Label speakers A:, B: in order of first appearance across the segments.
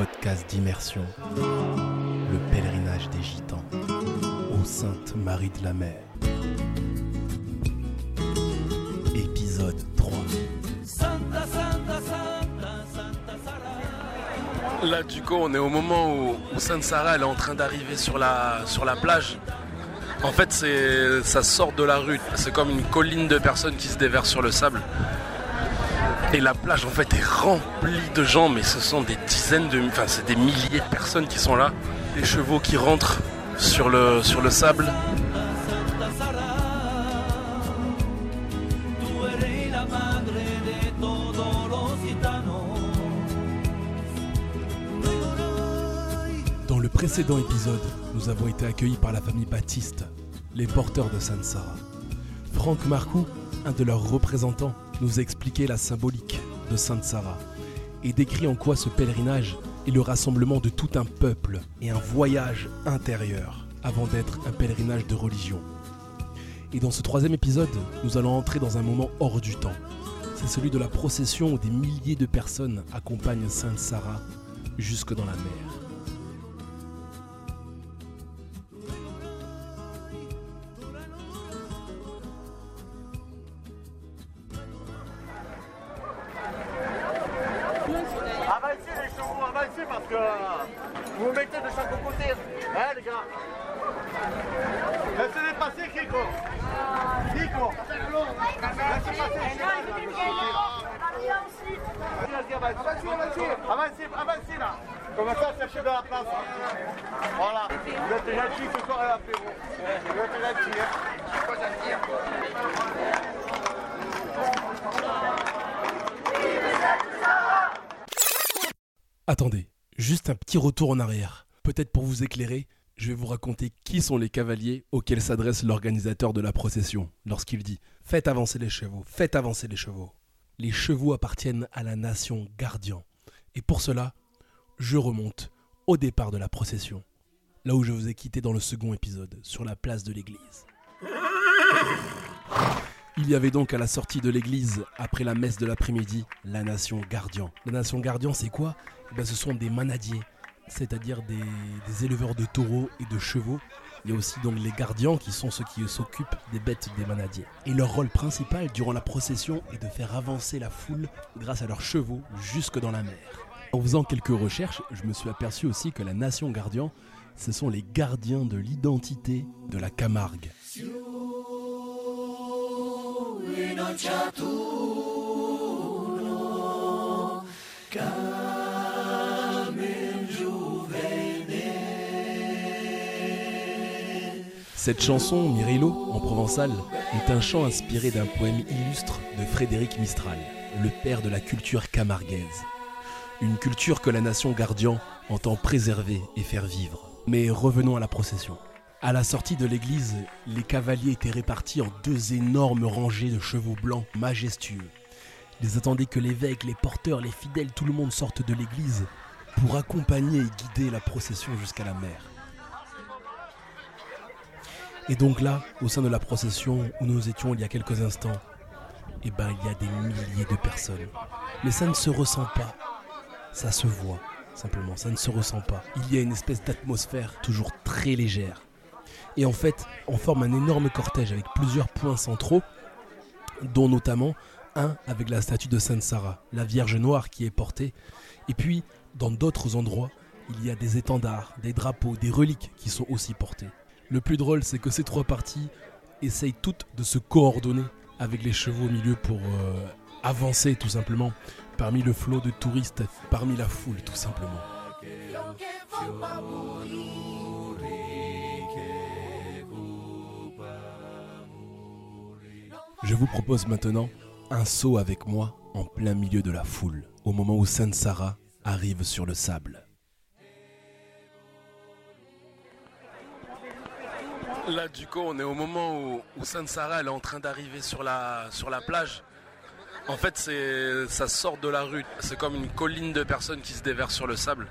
A: podcast d'immersion, le pèlerinage des gitans aux Saintes Marie de la Mer. Épisode 3.
B: Là, du coup, on est au moment où, où Sainte Sarah elle est en train d'arriver sur la, sur la plage. En fait, c'est, ça sort de la rue. C'est comme une colline de personnes qui se déversent sur le sable. Et la plage, en fait, est remplie de gens, mais ce sont des dizaines de, enfin, c'est des milliers de personnes qui sont là. Des chevaux qui rentrent sur le, sur le sable.
A: Dans le précédent épisode, nous avons été accueillis par la famille Baptiste, les porteurs de Sainte Sarah. Franck Marcoux, un de leurs représentants, nous a expliqué la symbolique de Sainte Sarah et décrit en quoi ce pèlerinage est le rassemblement de tout un peuple et un voyage intérieur avant d'être un pèlerinage de religion. Et dans ce troisième épisode, nous allons entrer dans un moment hors du temps. C'est celui de la procession où des milliers de personnes accompagnent Sainte Sarah jusque dans la mer.
C: Vous mettez de chaque côté. Hein les gars Laissez-les passer Kiko Kiko Laissez passer avancez, avancez, là Commencez à chercher de la place. Voilà. Vous êtes gentils ce soir à l'apéro. Vous êtes gentils. Hein.
A: Attendez, juste un petit retour en arrière. Peut-être pour vous éclairer, je vais vous raconter qui sont les cavaliers auxquels s'adresse l'organisateur de la procession lorsqu'il dit Faites avancer les chevaux, faites avancer les chevaux. Les chevaux appartiennent à la nation Gardian. Et pour cela, je remonte au départ de la procession, là où je vous ai quitté dans le second épisode, sur la place de l'église. Il y avait donc à la sortie de l'église, après la messe de l'après-midi, la nation Gardian. La nation Gardian, c'est quoi? Eh ben, Ce sont des manadiers, c'est-à-dire des, des éleveurs de taureaux et de chevaux. Il y a aussi donc les gardians qui sont ceux qui s'occupent des bêtes des manadiers. Et leur rôle principal durant la procession est de faire avancer la foule grâce à leurs chevaux jusque dans la mer. En faisant quelques recherches, je me suis aperçu aussi que la nation Gardian, ce sont les gardiens de l'identité de la Camargue. Cette chanson, Mirello, en provençal, est un chant inspiré d'un poème illustre de Frédéric Mistral, le père de la culture camarguaise. Une culture que la nation Gardian entend préserver et faire vivre. Mais revenons à la procession. À la sortie de l'église, les cavaliers étaient répartis en deux énormes rangées de chevaux blancs majestueux. Ils attendaient que l'évêque, les porteurs, les fidèles, tout le monde sorte de l'église pour accompagner et guider la procession jusqu'à la mer. Et donc là, au sein de la procession où nous étions il y a quelques instants, eh ben il y a des milliers de personnes. Mais ça ne se ressent pas. Ça se voit, simplement, ça ne se ressent pas. Il y a une espèce d'atmosphère toujours très légère. Et en fait, on forme un énorme cortège avec plusieurs points centraux, dont notamment un avec la statue de Sainte Sarah, la Vierge Noire qui est portée. Et puis, dans d'autres endroits, il y a des étendards, des drapeaux, des reliques qui sont aussi portés. Le plus drôle, c'est que ces trois parties essayent toutes de se coordonner avec les chevaux au milieu pour euh, avancer tout simplement parmi le flot de touristes, parmi la foule tout simplement. Je vous propose maintenant un saut avec moi en plein milieu de la foule, au moment où Sainte Sarah arrive sur le sable.
B: Là, du coup, on est au moment où, où Sainte Sarah elle est en train d'arriver sur la, sur la plage. En fait, c'est, ça sort de la rue. C'est comme une colline de personnes qui se déversent sur le sable.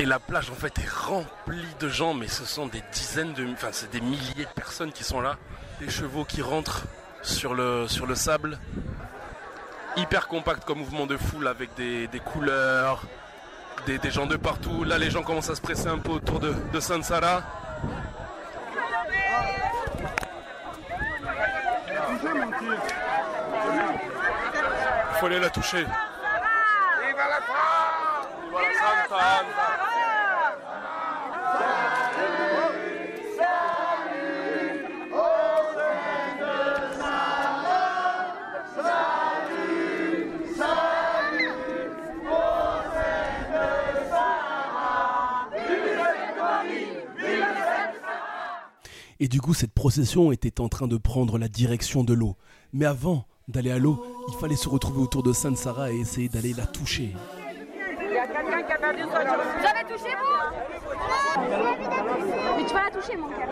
B: Et la plage, en fait, est remplie de gens, mais ce sont des dizaines de, enfin, c'est des milliers de personnes qui sont là. Des chevaux qui rentrent sur le, sur le sable. Hyper compact comme mouvement de foule avec des, des couleurs, des, gens de partout. Là, les gens commencent à se presser un peu autour de, de Sansara. Il faut aller la toucher.
A: Et du coup, cette procession était en train de prendre la direction de l'eau. Mais avant d'aller à l'eau, il fallait se retrouver autour de Sainte Sarah et essayer d'aller la toucher.
D: Il y a quelqu'un qui a perdu son Vous avez touché vous Mais tu vas la toucher mon cœur,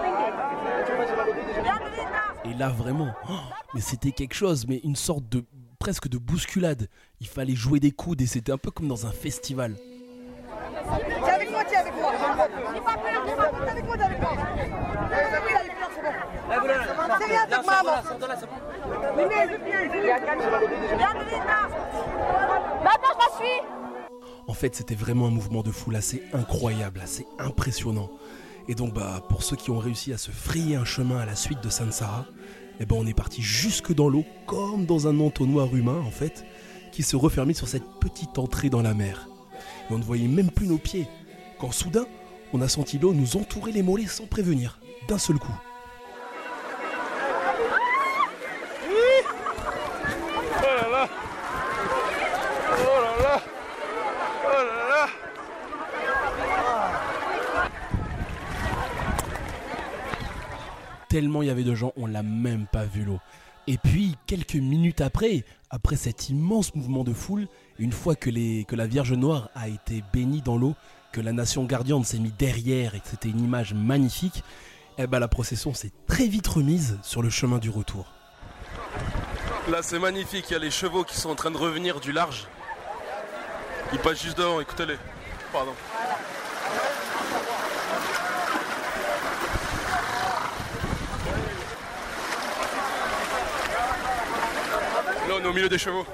A: Et là vraiment, oh, mais c'était quelque chose, mais une sorte de presque de bousculade. Il fallait jouer des coudes et c'était un peu comme dans un festival.
E: Tiens avec moi, tiens avec moi. N'aie pas peur, n'aie pas peur, avec moi, avec moi. C'est rien, c'est maman.
D: Maintenant, je la suis
A: En fait, c'était vraiment un mouvement de foule assez incroyable, assez impressionnant. Et donc, bah, pour ceux qui ont réussi à se frayer un chemin à la suite de Sansara, eh ben, on est parti jusque dans l'eau, comme dans un entonnoir humain, en fait, qui se refermait sur cette petite entrée dans la mer. Et on ne voyait même plus nos pieds, quand soudain, on a senti l'eau nous entourer les mollets sans prévenir, d'un seul coup. Tellement il y avait de gens, on l'a même pas vu l'eau. Et puis, quelques minutes après, après cet immense mouvement de foule, une fois que, les, que la Vierge Noire a été bénie dans l'eau, que la nation gardienne s'est mise derrière et que c'était une image magnifique, eh ben la procession s'est très vite remise sur le chemin du retour.
B: Là c'est magnifique, il y a les chevaux qui sont en train de revenir du large. Ils passent juste devant, écoutez-les. Pardon. Au milieu des chevaux.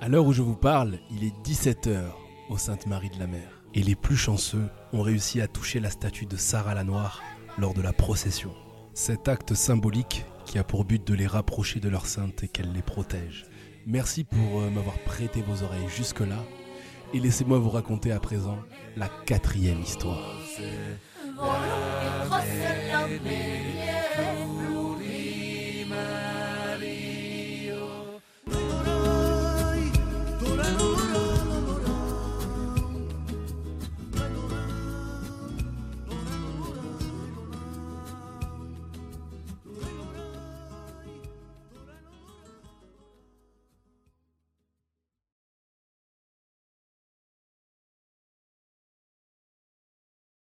A: À l'heure où je vous parle, il est 17h au Sainte-Marie de la Mer. Et les plus chanceux ont réussi à toucher la statue de Sarah la Noire lors de la procession. Cet acte symbolique qui a pour but de les rapprocher de leur sainte et qu'elle les protège. Merci pour euh, m'avoir prêté vos oreilles jusque-là. Et laissez-moi vous raconter à présent la quatrième histoire.